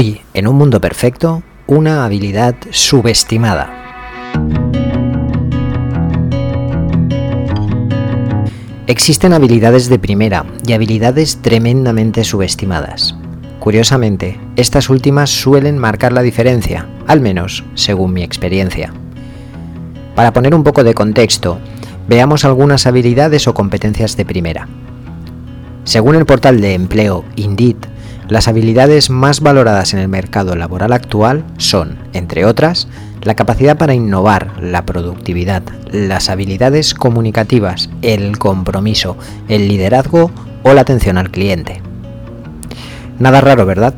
Hoy, en un mundo perfecto, una habilidad subestimada. Existen habilidades de primera y habilidades tremendamente subestimadas. Curiosamente, estas últimas suelen marcar la diferencia, al menos según mi experiencia. Para poner un poco de contexto, veamos algunas habilidades o competencias de primera. Según el portal de empleo Indeed, las habilidades más valoradas en el mercado laboral actual son, entre otras, la capacidad para innovar, la productividad, las habilidades comunicativas, el compromiso, el liderazgo o la atención al cliente. Nada raro, ¿verdad?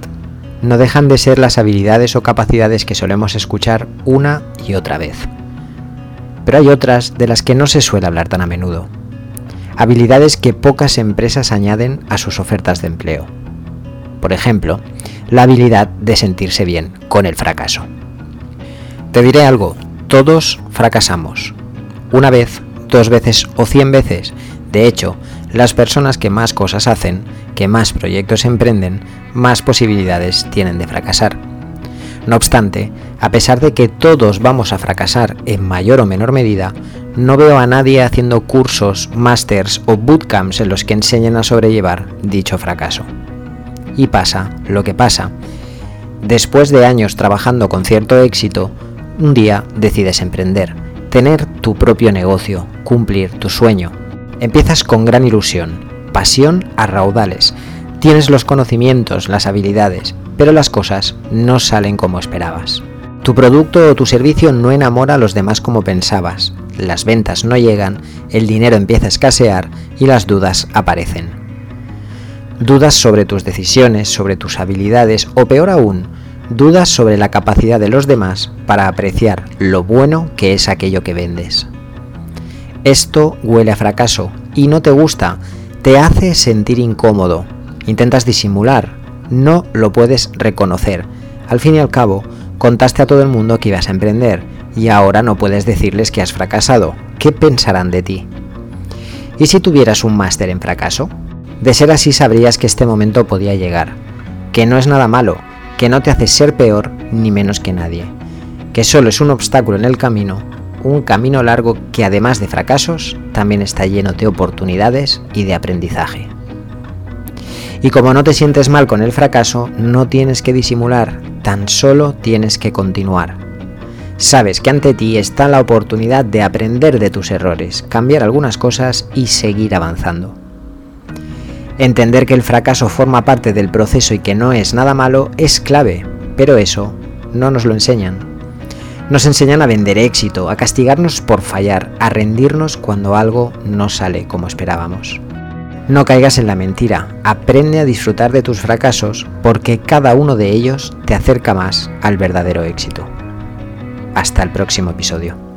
No dejan de ser las habilidades o capacidades que solemos escuchar una y otra vez. Pero hay otras de las que no se suele hablar tan a menudo. Habilidades que pocas empresas añaden a sus ofertas de empleo por ejemplo, la habilidad de sentirse bien con el fracaso. Te diré algo, todos fracasamos. Una vez, dos veces o cien veces. De hecho, las personas que más cosas hacen, que más proyectos emprenden, más posibilidades tienen de fracasar. No obstante, a pesar de que todos vamos a fracasar en mayor o menor medida, no veo a nadie haciendo cursos, másters o bootcamps en los que enseñen a sobrellevar dicho fracaso. Y pasa lo que pasa. Después de años trabajando con cierto éxito, un día decides emprender, tener tu propio negocio, cumplir tu sueño. Empiezas con gran ilusión, pasión a raudales, tienes los conocimientos, las habilidades, pero las cosas no salen como esperabas. Tu producto o tu servicio no enamora a los demás como pensabas, las ventas no llegan, el dinero empieza a escasear y las dudas aparecen dudas sobre tus decisiones, sobre tus habilidades o peor aún, dudas sobre la capacidad de los demás para apreciar lo bueno que es aquello que vendes. Esto huele a fracaso y no te gusta, te hace sentir incómodo, intentas disimular, no lo puedes reconocer. Al fin y al cabo, contaste a todo el mundo que ibas a emprender y ahora no puedes decirles que has fracasado. ¿Qué pensarán de ti? ¿Y si tuvieras un máster en fracaso? De ser así sabrías que este momento podía llegar, que no es nada malo, que no te hace ser peor ni menos que nadie, que solo es un obstáculo en el camino, un camino largo que además de fracasos también está lleno de oportunidades y de aprendizaje. Y como no te sientes mal con el fracaso, no tienes que disimular, tan solo tienes que continuar. Sabes que ante ti está la oportunidad de aprender de tus errores, cambiar algunas cosas y seguir avanzando. Entender que el fracaso forma parte del proceso y que no es nada malo es clave, pero eso no nos lo enseñan. Nos enseñan a vender éxito, a castigarnos por fallar, a rendirnos cuando algo no sale como esperábamos. No caigas en la mentira, aprende a disfrutar de tus fracasos porque cada uno de ellos te acerca más al verdadero éxito. Hasta el próximo episodio.